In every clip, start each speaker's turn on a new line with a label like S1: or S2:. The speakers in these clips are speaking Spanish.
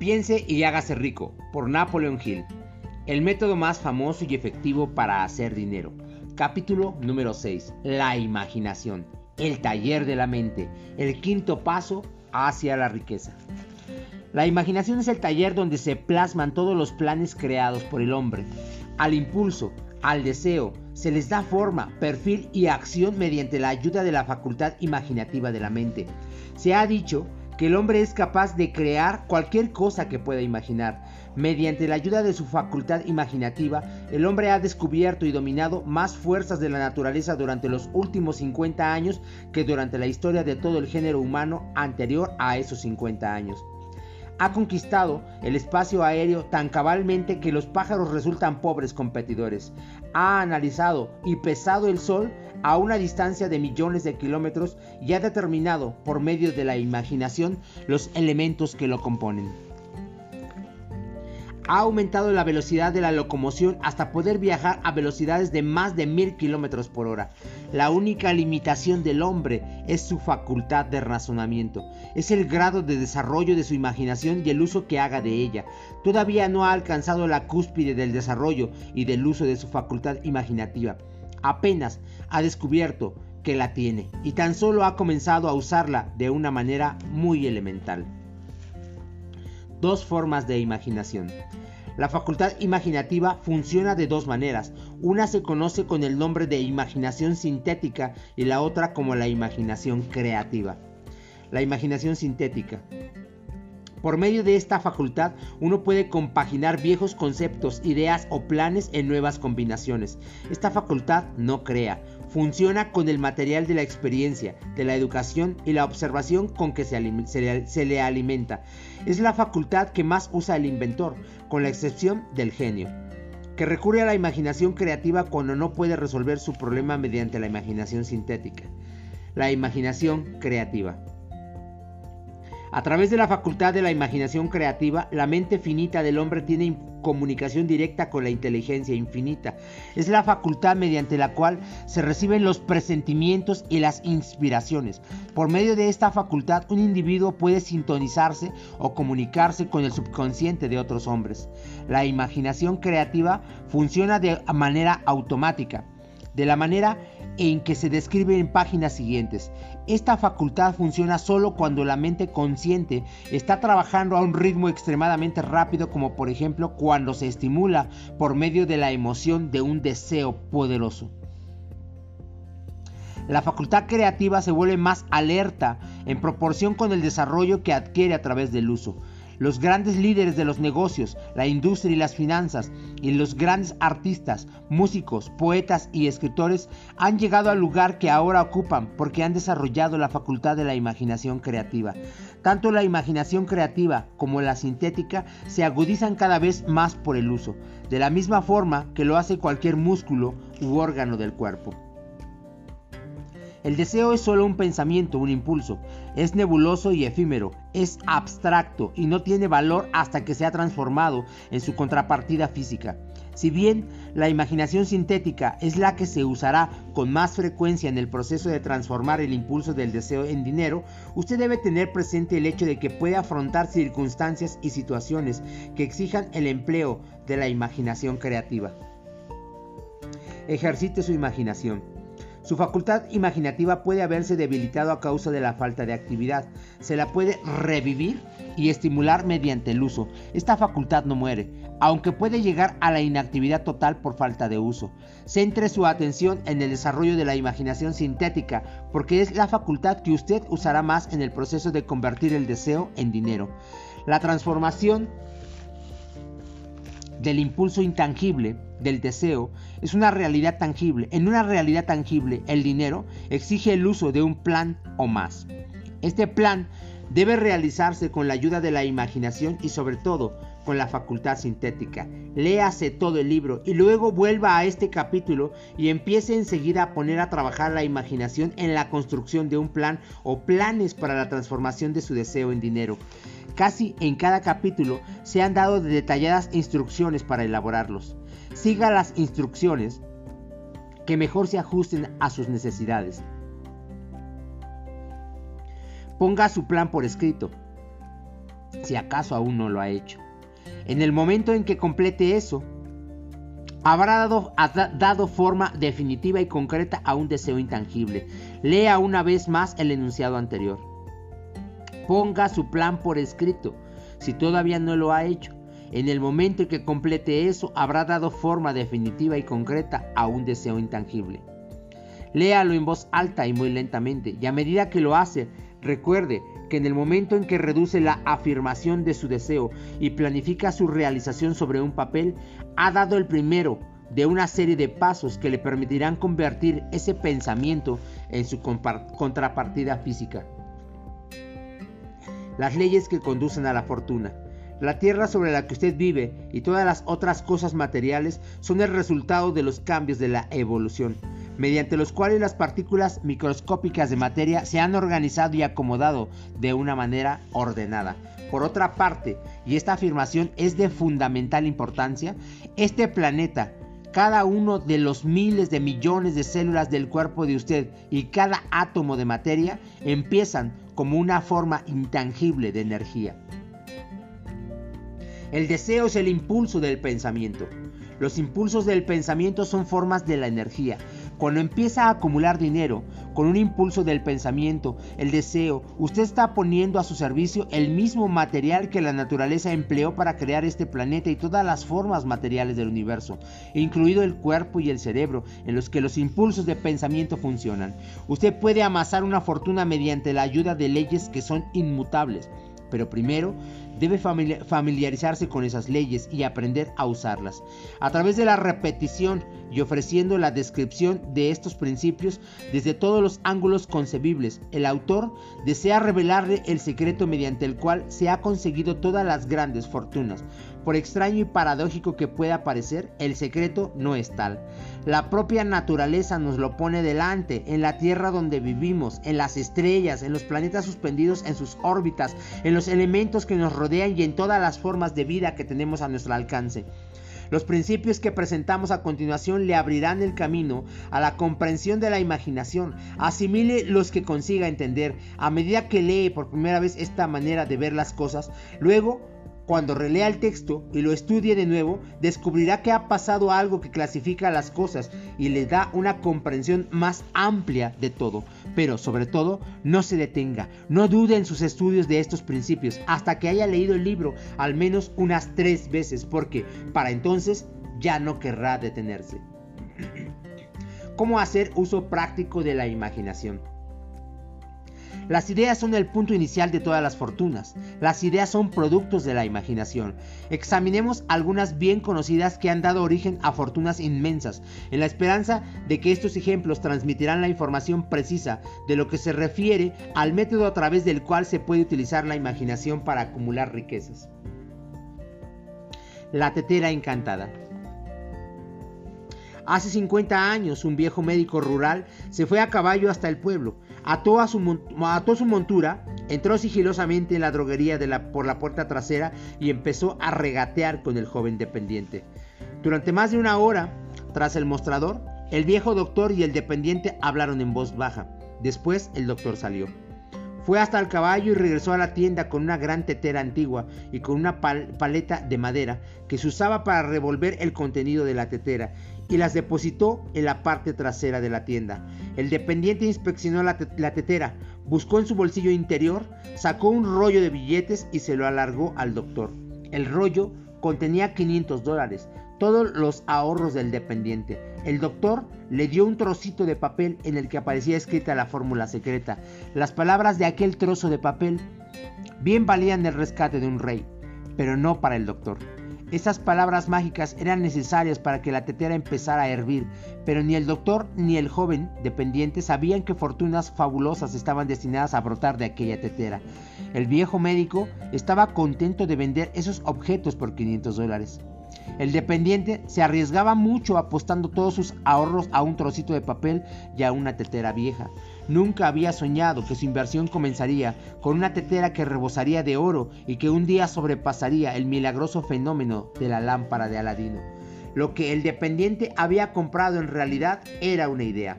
S1: Piense y hágase rico, por Napoleon Hill. El método más famoso y efectivo para hacer dinero. Capítulo número 6. La imaginación. El taller de la mente. El quinto paso hacia la riqueza. La imaginación es el taller donde se plasman todos los planes creados por el hombre. Al impulso, al deseo, se les da forma, perfil y acción mediante la ayuda de la facultad imaginativa de la mente. Se ha dicho que el hombre es capaz de crear cualquier cosa que pueda imaginar. Mediante la ayuda de su facultad imaginativa, el hombre ha descubierto y dominado más fuerzas de la naturaleza durante los últimos 50 años que durante la historia de todo el género humano anterior a esos 50 años ha conquistado el espacio aéreo tan cabalmente que los pájaros resultan pobres competidores. Ha analizado y pesado el Sol a una distancia de millones de kilómetros y ha determinado por medio de la imaginación los elementos que lo componen ha aumentado la velocidad de la locomoción hasta poder viajar a velocidades de más de mil kilómetros por hora. La única limitación del hombre es su facultad de razonamiento, es el grado de desarrollo de su imaginación y el uso que haga de ella. Todavía no ha alcanzado la cúspide del desarrollo y del uso de su facultad imaginativa. Apenas ha descubierto que la tiene y tan solo ha comenzado a usarla de una manera muy elemental. Dos formas de imaginación. La facultad imaginativa funciona de dos maneras. Una se conoce con el nombre de imaginación sintética y la otra como la imaginación creativa. La imaginación sintética. Por medio de esta facultad uno puede compaginar viejos conceptos, ideas o planes en nuevas combinaciones. Esta facultad no crea, funciona con el material de la experiencia, de la educación y la observación con que se, le, alimenta. Es la facultad que más usa el inventor, con la excepción del genio, que recurre a la imaginación creativa cuando no puede resolver su problema mediante la imaginación sintética. La imaginación creativa. A través de la facultad de la imaginación creativa, la mente finita del hombre tiene comunicación directa con la inteligencia infinita. Es la facultad mediante la cual se reciben los presentimientos y las inspiraciones. Por medio de esta facultad, un individuo puede sintonizarse o comunicarse con el subconsciente de otros hombres. La imaginación creativa funciona de manera automática de la manera en que se describe en páginas siguientes. Esta facultad funciona solo cuando la mente consciente está trabajando a un ritmo extremadamente rápido como por ejemplo cuando se estimula por medio de la emoción de un deseo poderoso. La facultad creativa se vuelve más alerta en proporción con el desarrollo que adquiere a través del uso los grandes líderes de los negocios, la industria y las finanzas, y los grandes artistas, músicos, poetas y escritores han llegado al lugar que ahora ocupan porque han desarrollado la facultad de la imaginación creativa. Tanto la imaginación creativa como la sintética se agudizan cada vez más por el uso, de la misma forma que lo hace cualquier músculo u órgano del cuerpo. El deseo es solo un pensamiento, un impulso. Es nebuloso y efímero, es abstracto y no tiene valor hasta que sea transformado en su contrapartida física. Si bien la imaginación sintética es la que se usará con más frecuencia en el proceso de transformar el impulso del deseo en dinero, usted debe tener presente el hecho de que puede afrontar circunstancias y situaciones que exijan el empleo de la imaginación creativa. Ejercite su imaginación. Su facultad imaginativa puede haberse debilitado a causa de la falta de actividad. Se la puede revivir y estimular mediante el uso. Esta facultad no muere, aunque puede llegar a la inactividad total por falta de uso. Centre su atención en el desarrollo de la imaginación sintética, porque es la facultad que usted usará más en el proceso de convertir el deseo en dinero. La transformación del impulso intangible del deseo es una realidad tangible. En una realidad tangible, el dinero exige el uso de un plan o más. Este plan debe realizarse con la ayuda de la imaginación y sobre todo con la facultad sintética. Léase todo el libro y luego vuelva a este capítulo y empiece enseguida a poner a trabajar la imaginación en la construcción de un plan o planes para la transformación de su deseo en dinero. Casi en cada capítulo se han dado detalladas instrucciones para elaborarlos. Siga las instrucciones que mejor se ajusten a sus necesidades. Ponga su plan por escrito. si acaso aún no lo ha hecho. En el momento en que complete eso, habrá dado, forma definitiva y concreta a un deseo intangible. Lea una vez más el enunciado anterior. Ponga su plan por escrito, si todavía no lo ha hecho. En el momento en que complete eso, habrá dado forma definitiva y concreta a un deseo intangible. Léalo en voz alta y muy lentamente, y a medida que lo hace, recuerde que en el momento en que reduce la afirmación de su deseo y planifica su realización sobre un papel, ha dado el primero de una serie de pasos que le permitirán convertir ese pensamiento en su contrapartida física. Las leyes que conducen a la fortuna. La tierra sobre la que usted vive y todas las otras cosas materiales son el resultado de los cambios de la evolución mediante los cuales las partículas microscópicas de materia se han organizado y acomodado de una manera ordenada. Por otra parte, y esta afirmación es de fundamental importancia, este planeta, cada uno de los miles de millones de células del cuerpo de usted y cada átomo de materia empiezan como una forma intangible de energía. El deseo es el impulso del pensamiento. Los impulsos del pensamiento son formas de la energía. Cuando empieza a acumular dinero con un impulso del pensamiento, el deseo, usted está poniendo a su servicio el mismo material que la naturaleza empleó para crear este planeta y todas las formas materiales del universo, incluido el cuerpo y el cerebro, en los que los impulsos de pensamiento funcionan. Usted puede amasar una fortuna mediante la ayuda de leyes que son inmutables pero primero debe familiarizarse con esas leyes y aprender a usarlas. A través de la repetición y ofreciendo la descripción de estos principios desde todos los ángulos concebibles, el autor desea revelarle el secreto mediante el cual se ha conseguido todas las grandes fortunas. Por extraño y paradójico que pueda parecer, el secreto no es tal. La propia naturaleza nos lo pone delante, en la tierra donde vivimos, en las estrellas, en los planetas suspendidos en sus órbitas, en los elementos que nos rodean y en todas las formas de vida que tenemos a nuestro alcance. Los principios que presentamos a continuación le abrirán el camino a la comprensión de la imaginación. Asimile los que consiga entender a medida que lee por primera vez esta manera de ver las cosas. Luego cuando relea el texto y lo estudie de nuevo, descubrirá que ha pasado algo que clasifica las cosas y le da una comprensión más amplia de todo. Pero sobre todo, no se detenga, no dude en sus estudios de estos principios hasta que haya leído el libro al menos unas tres veces, porque para entonces ya no querrá detenerse. ¿Cómo hacer uso práctico de la imaginación? Las ideas son el punto inicial de todas las fortunas. Las ideas son productos de la imaginación. Examinemos algunas bien conocidas que han dado origen a fortunas inmensas, en la esperanza de que estos ejemplos transmitirán la información precisa de lo que se refiere al método a través del cual se puede utilizar la imaginación para acumular riquezas. La tetera encantada. Hace 50 años un viejo médico rural se fue a caballo hasta el pueblo ató, a su, montura, entró sigilosamente en la droguería por la puerta trasera y empezó a regatear con el joven dependiente. Durante más de una hora, tras el mostrador, el viejo doctor y el dependiente hablaron en voz baja. Después el doctor salió. Fue hasta el caballo y regresó a la tienda con una gran tetera antigua y con una paleta de madera que se usaba para revolver el contenido de la tetera y las depositó en la parte trasera de la tienda. El dependiente inspeccionó la, tetera, buscó en su bolsillo interior, sacó un rollo de billetes y se lo alargó al doctor. El rollo contenía 500 dólares, todos los ahorros del dependiente. El doctor le dio un trocito de papel en el que aparecía escrita la fórmula secreta. Las palabras de aquel trozo de papel bien valían el rescate de un rey, pero no para el doctor. Esas palabras mágicas eran necesarias para que la tetera empezara a hervir, pero ni el doctor ni el joven dependiente sabían que fortunas fabulosas estaban destinadas a brotar de aquella tetera. El viejo médico estaba contento de vender esos objetos por 500 dólares. El dependiente se arriesgaba mucho apostando todos sus ahorros a un trocito de papel y a una tetera vieja. Nunca había soñado que su inversión comenzaría con una tetera que rebosaría de oro y que un día sobrepasaría el milagroso fenómeno de la lámpara de Aladino. Lo que el dependiente había comprado en realidad era una idea.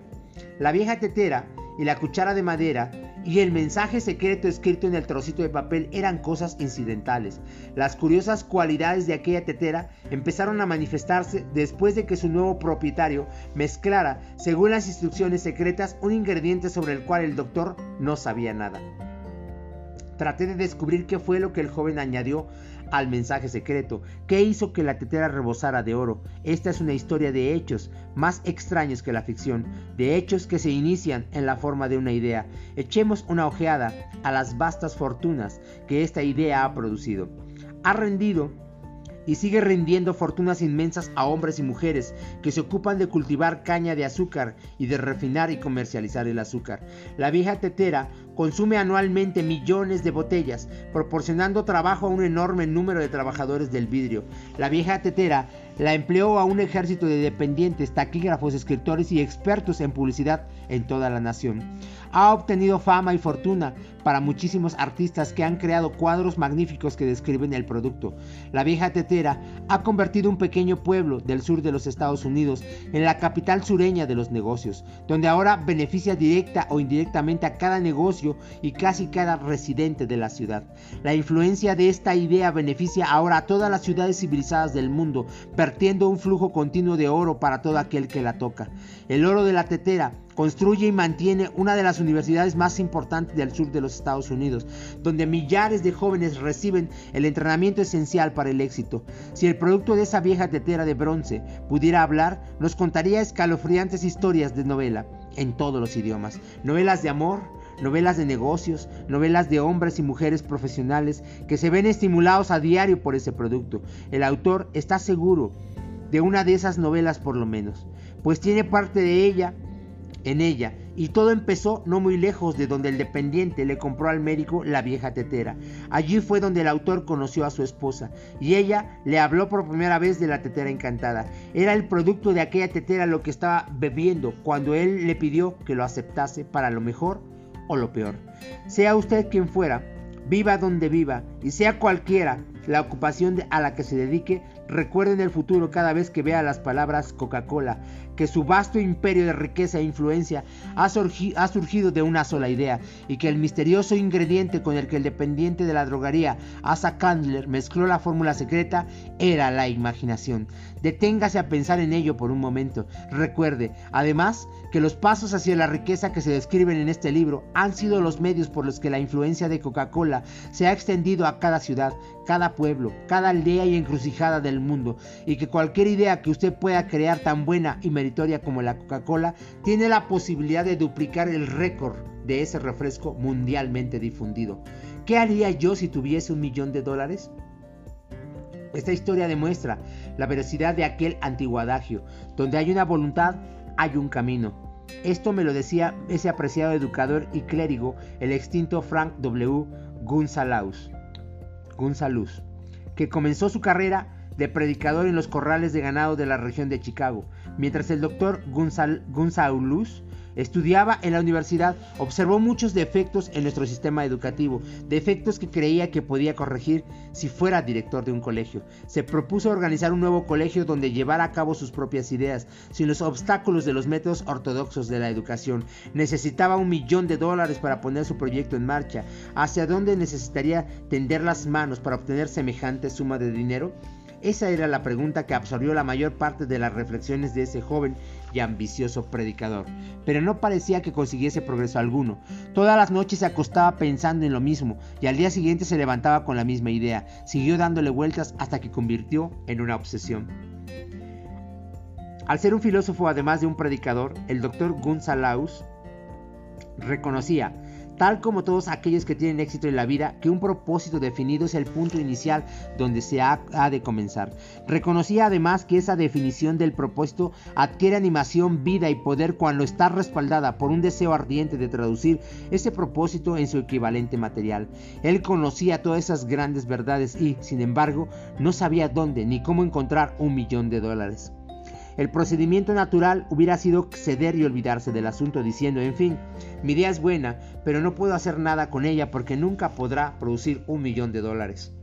S1: La vieja tetera y la cuchara de madera y el mensaje secreto escrito en el trocito de papel eran cosas incidentales. Las curiosas cualidades de aquella tetera empezaron a manifestarse después de que su nuevo propietario mezclara, según las instrucciones secretas, un ingrediente sobre el cual el doctor no sabía nada. Traté de descubrir qué fue lo que el joven añadió al mensaje secreto, qué hizo que la tetera rebosara de oro. Esta es una historia de hechos más extraños que la ficción, de hechos que se inician en la forma de una idea. Echemos una ojeada a las vastas fortunas que esta idea ha producido. Ha rendido y sigue rindiendo fortunas inmensas a hombres y mujeres que se ocupan de cultivar caña de azúcar y de refinar y comercializar el azúcar. La vieja tetera consume anualmente millones de botellas, proporcionando trabajo a un enorme número de trabajadores del vidrio. La vieja tetera la empleó a un ejército de dependientes, taquígrafos, escritores y expertos en publicidad en toda la nación. Ha obtenido fama y fortuna para muchísimos artistas que han creado cuadros magníficos que describen el producto. La vieja tetera ha convertido un pequeño pueblo del sur de los Estados Unidos en la capital sureña de los negocios, donde ahora beneficia directa o indirectamente a cada negocio y casi cada residente de la ciudad. La influencia de esta idea beneficia ahora a todas las ciudades civilizadas del mundo, vertiendo un flujo continuo de oro para todo aquel que la toca. El oro de la tetera construye y mantiene una de las universidades más importantes del sur de los Estados Unidos, donde millares de jóvenes reciben el entrenamiento esencial para el éxito. Si el producto de esa vieja tetera de bronce pudiera hablar, nos contaría escalofriantes historias de novela en todos los idiomas, novelas de amor, novelas de negocios, novelas de hombres y mujeres profesionales que se ven estimulados a diario por ese producto. El autor está seguro de una de esas novelas por lo menos, pues tiene parte de ella en ella, y todo empezó no muy lejos de donde el dependiente le compró al médico la vieja tetera. Allí fue donde el autor conoció a su esposa, y ella le habló por primera vez de la tetera encantada. Era el producto de aquella tetera lo que estaba bebiendo cuando él le pidió que lo aceptase para lo mejor o lo peor. Sea usted quien fuera, viva donde viva, y sea cualquiera la ocupación a la que se dedique, recuerde en el futuro cada vez que vea las palabras Coca-Cola, que su vasto imperio de riqueza e influencia ha, ha, surgido de una sola idea y que el misterioso ingrediente con el que el dependiente de la drogaría Asa Candler mezcló la fórmula secreta era la imaginación. Deténgase a pensar en ello por un momento. Recuerde, además, que los pasos hacia la riqueza que se describen en este libro han sido los medios por los que la influencia de Coca-Cola se ha extendido a cada ciudad, cada pueblo, cada aldea y encrucijada del mundo, y que cualquier idea que usted pueda crear tan buena y meritoria como la Coca-Cola tiene la posibilidad de duplicar el récord de ese refresco mundialmente difundido. ¿Qué haría yo si tuviese un millón de dólares? Esta historia demuestra la veracidad de aquel antiguo adagio, donde hay una voluntad, hay un camino. Esto me lo decía ese apreciado educador y clérigo, el extinto Frank W. Gunsalus, Gunsalus que comenzó su carrera de predicador en los corrales de ganado de la región de Chicago, mientras el doctor Gunsalus Estudiaba en la universidad, observó muchos defectos en nuestro sistema educativo, defectos que creía que podía corregir si fuera director de un colegio. Se propuso organizar un nuevo colegio donde llevara a cabo sus propias ideas, sin los obstáculos de los métodos ortodoxos de la educación. Necesitaba un millón de dólares para poner su proyecto en marcha. ¿Hacia dónde necesitaría tender las manos para obtener semejante suma de dinero? Esa era la pregunta que absorbió la mayor parte de las reflexiones de ese joven y ambicioso predicador, pero no parecía que consiguiese progreso alguno. Todas las noches se acostaba pensando en lo mismo y al día siguiente se levantaba con la misma idea. Siguió dándole vueltas hasta que convirtió en una obsesión. Al ser un filósofo además de un predicador, el doctor Gunzalaus reconocía tal como todos aquellos que tienen éxito en la vida, que un propósito definido es el punto inicial donde se ha, de comenzar. Reconocía además que esa definición del propósito adquiere animación, vida y poder cuando está respaldada por un deseo ardiente de traducir ese propósito en su equivalente material. Él conocía todas esas grandes verdades y, sin embargo, no sabía dónde ni cómo encontrar un millón de dólares. El procedimiento natural hubiera sido ceder y olvidarse del asunto diciendo, en fin, mi idea es buena, pero no puedo hacer nada con ella porque nunca podrá producir un millón de dólares.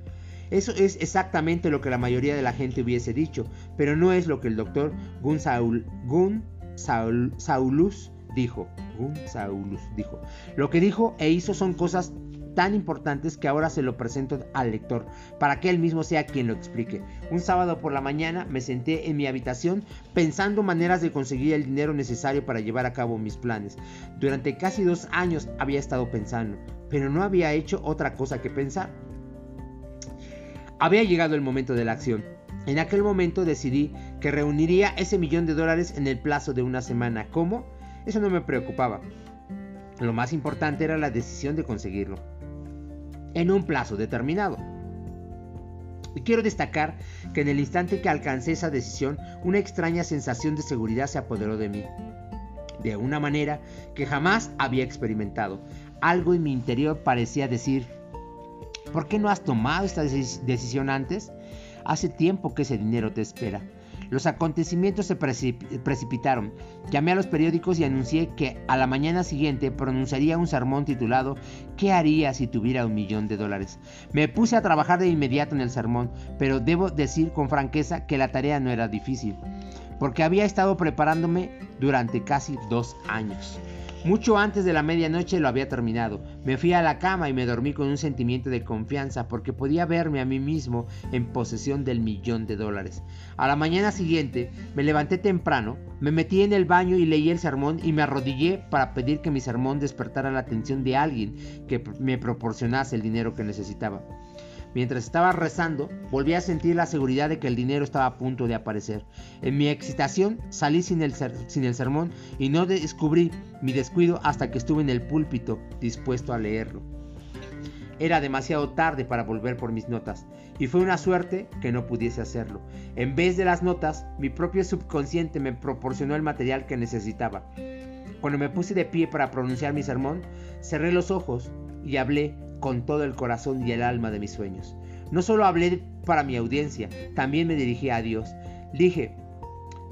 S1: Eso es exactamente lo que la mayoría de la gente hubiese dicho, pero no es lo que el doctor Gun, Saulus dijo. Gunsaulus dijo. Lo que dijo e hizo son cosas tan importantes que ahora se lo presento al lector, para que él mismo sea quien lo explique. Un sábado por la mañana me senté en mi habitación pensando maneras de conseguir el dinero necesario para llevar a cabo mis planes. Durante casi dos años había estado pensando, pero no había hecho otra cosa que pensar. Había llegado el momento de la acción. En aquel momento decidí que reuniría ese millón de dólares en el plazo de una semana. ¿Cómo? Eso no me preocupaba. Lo más importante era la decisión de conseguirlo en un plazo determinado. Y quiero destacar que en el instante que alcancé esa decisión, una extraña sensación de seguridad se apoderó de mí. De una manera que jamás había experimentado. Algo en mi interior parecía decir, ¿por qué no has tomado esta decisión antes? Hace tiempo que ese dinero te espera. Los acontecimientos se precipitaron. Llamé a los periódicos y anuncié que a la mañana siguiente pronunciaría un sermón titulado ¿Qué haría si tuviera un millón de dólares? Me puse a trabajar de inmediato en el sermón, pero debo decir con franqueza que la tarea no era difícil, porque había estado preparándome durante casi dos años. Mucho antes de la medianoche lo había terminado. Me fui a la cama y me dormí con un sentimiento de confianza porque podía verme a mí mismo en posesión del millón de dólares. A la mañana siguiente me levanté temprano, me metí en el baño y leí el sermón y me arrodillé para pedir que mi sermón despertara la atención de alguien que me proporcionase el dinero que necesitaba. Mientras estaba rezando, volví a sentir la seguridad de que el dinero estaba a punto de aparecer. En mi excitación salí sin el, sin el sermón y no descubrí mi descuido hasta que estuve en el púlpito dispuesto a leerlo. Era demasiado tarde para volver por mis notas, y fue una suerte que no pudiese hacerlo. En vez de las notas, mi propio subconsciente me proporcionó el material que necesitaba. Cuando me puse de pie para pronunciar mi sermón, cerré los ojos y hablé con todo el corazón y el alma de mis sueños. No solo hablé para mi audiencia, también me dirigí a Dios. Dije,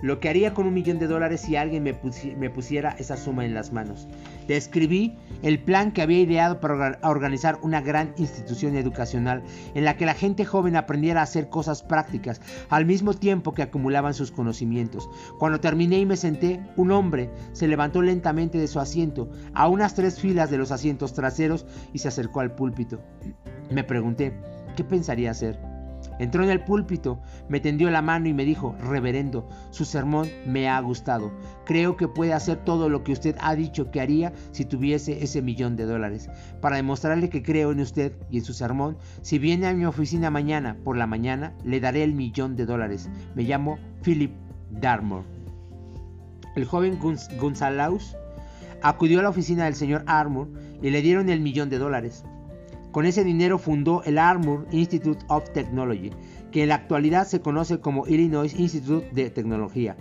S1: lo que haría con un millón de dólares si alguien me, pusiera esa suma en las manos. Describí el plan que había ideado para organizar una gran institución educacional en la que la gente joven aprendiera a hacer cosas prácticas al mismo tiempo que acumulaban sus conocimientos. Cuando terminé y me senté, un hombre se levantó lentamente de su asiento a unas tres filas de los asientos traseros y se acercó al púlpito. Me pregunté, ¿qué pensaría hacer? Entró en el púlpito, me tendió la mano y me dijo, Reverendo, su sermón me ha gustado. Creo que puede hacer todo lo que usted ha dicho que haría si tuviese ese millón de dólares. Para demostrarle que creo en usted y en su sermón, si viene a mi oficina mañana por la mañana, le daré el millón de dólares. Me llamo Philip Darmore. El joven Gonzalaus acudió a la oficina del señor Armour y le dieron el millón de dólares. Con ese dinero fundó el Armour Institute of Technology, que en la actualidad se conoce como Illinois Institute de Tecnología.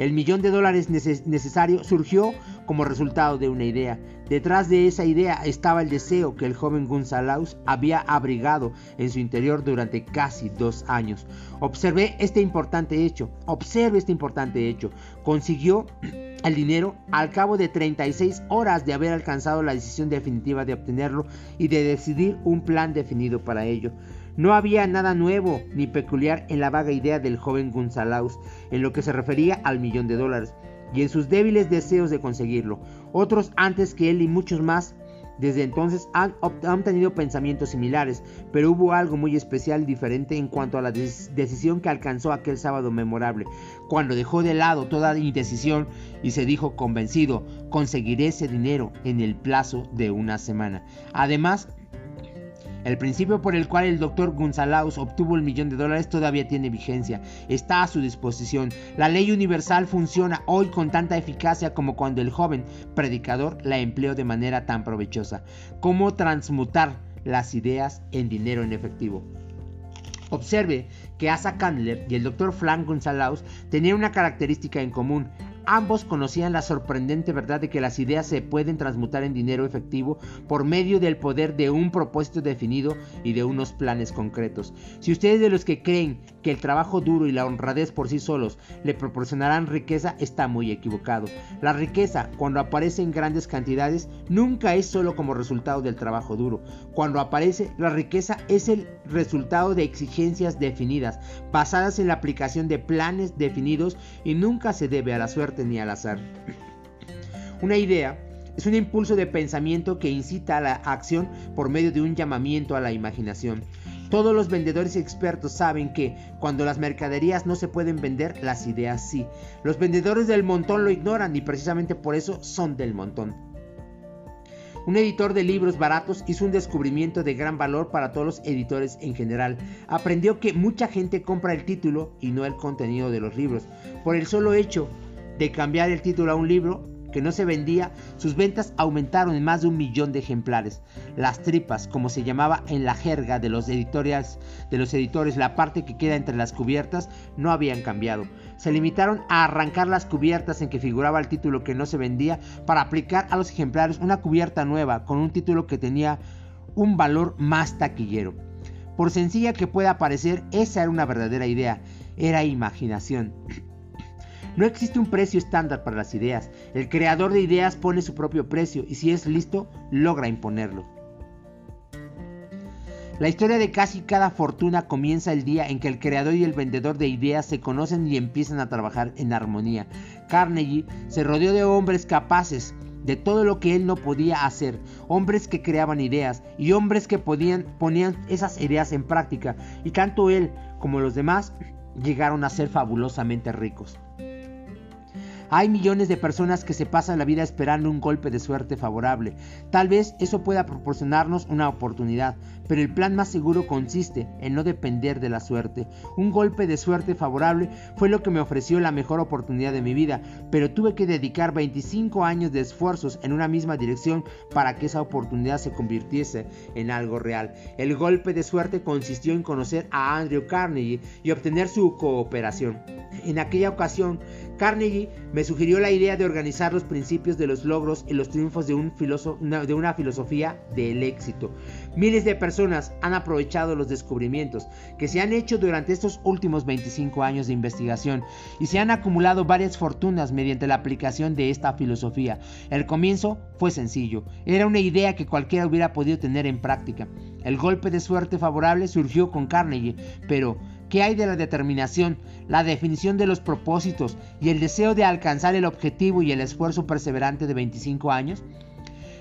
S1: El millón de dólares necesario surgió como resultado de una idea. Detrás de esa idea estaba el deseo que el joven Gonzalaus había abrigado en su interior durante casi dos años. Observé este importante hecho. Observe este importante hecho. Consiguió el dinero al cabo de 36 horas de haber alcanzado la decisión definitiva de obtenerlo y de decidir un plan definido para ello. No había nada nuevo ni peculiar en la vaga idea del joven Gonzalaus en lo que se refería al millón de dólares y en sus débiles deseos de conseguirlo. Otros antes que él y muchos más desde entonces han, tenido pensamientos similares, pero hubo algo muy especial y diferente en cuanto a la decisión que alcanzó aquel sábado memorable, cuando dejó de lado toda indecisión y se dijo convencido, conseguiré ese dinero en el plazo de una semana. Además, el principio por el cual el doctor Gonzalaus obtuvo el millón de dólares todavía tiene vigencia, está a su disposición. La ley universal funciona hoy con tanta eficacia como cuando el joven predicador la empleó de manera tan provechosa. ¿Cómo transmutar las ideas en dinero en efectivo? Observe que Asa Candler y el doctor Frank Gonzalaus tenían una característica en común. Ambos conocían la sorprendente verdad de que las ideas se pueden transmutar en dinero efectivo por medio del poder de un propósito definido y de unos planes concretos. Si ustedes de los que creen que el trabajo duro y la honradez por sí solos le proporcionarán riqueza, está muy equivocado. La riqueza, cuando aparece en grandes cantidades, nunca es solo como resultado del trabajo duro. Cuando aparece, la riqueza es el resultado de exigencias definidas, basadas en la aplicación de planes definidos y nunca se debe a la suerte ni al azar. Una idea es un impulso de pensamiento que incita a la acción por medio de un llamamiento a la imaginación. Todos los vendedores expertos saben que cuando las mercaderías no se pueden vender, las ideas sí. Los vendedores del montón lo ignoran y precisamente por eso son del montón. Un editor de libros baratos hizo un descubrimiento de gran valor para todos los editores en general. Aprendió que mucha gente compra el título y no el contenido de los libros. Por el solo hecho de cambiar el título a un libro, que no se vendía, sus ventas aumentaron en más de un millón de ejemplares. Las tripas, como se llamaba en la jerga de los, editoriales, de los editores, la parte que queda entre las cubiertas, no habían cambiado. Se limitaron a arrancar las cubiertas en que figuraba el título que no se vendía para aplicar a los ejemplares una cubierta nueva con un título que tenía un valor más taquillero. Por sencilla que pueda parecer, esa era una verdadera idea, era imaginación. No existe un precio estándar para las ideas. El creador de ideas pone su propio precio y si es listo, logra imponerlo. La historia de casi cada fortuna comienza el día en que el creador y el vendedor de ideas se conocen y empiezan a trabajar en armonía. Carnegie se rodeó de hombres capaces de todo lo que él no podía hacer, hombres que creaban ideas y hombres que podían, ponían esas ideas en práctica, y tanto él como los demás llegaron a ser fabulosamente ricos. Hay millones de personas que se pasan la vida esperando un golpe de suerte favorable. Tal vez eso pueda proporcionarnos una oportunidad, pero el plan más seguro consiste en no depender de la suerte. Un golpe de suerte favorable fue lo que me ofreció la mejor oportunidad de mi vida, pero tuve que dedicar 25 años de esfuerzos en una misma dirección para que esa oportunidad se convirtiese en algo real. El golpe de suerte consistió en conocer a Andrew Carnegie y obtener su cooperación. En aquella ocasión, Carnegie me sugirió la idea de organizar los principios de los logros y los triunfos de, un de una filosofía del éxito. Miles de personas han aprovechado los descubrimientos que se han hecho durante estos últimos 25 años de investigación y se han acumulado varias fortunas mediante la aplicación de esta filosofía. El comienzo fue sencillo, era una idea que cualquiera hubiera podido tener en práctica. El golpe de suerte favorable surgió con Carnegie, pero ¿Qué hay de la determinación, la definición de los propósitos y el deseo de alcanzar el objetivo y el esfuerzo perseverante de 25 años?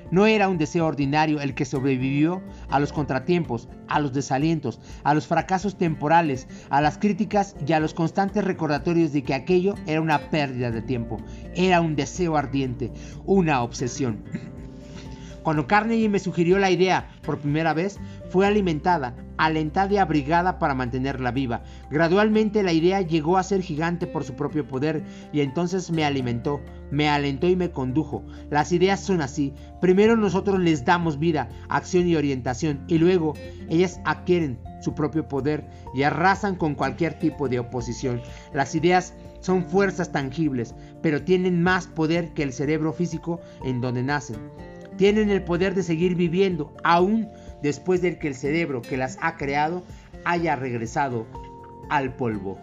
S1: No era un deseo ordinario el que sobrevivió a los contratiempos, a los desalientos, a los fracasos temporales, a las críticas y a los constantes recordatorios de que aquello era una pérdida de tiempo. Era un deseo ardiente, una obsesión. Cuando Carnegie me sugirió la idea por primera vez, fue alimentada, alentada y abrigada para mantenerla viva. Gradualmente la idea llegó a ser gigante por su propio poder y entonces me alimentó, me alentó y me condujo. Las ideas son así. Primero nosotros les damos vida, acción y orientación y luego ellas adquieren su propio poder y arrasan con cualquier tipo de oposición. Las ideas son fuerzas tangibles, pero tienen más poder que el cerebro físico en donde nacen tienen el poder de seguir viviendo aún después de que el cerebro que las ha creado haya regresado al polvo.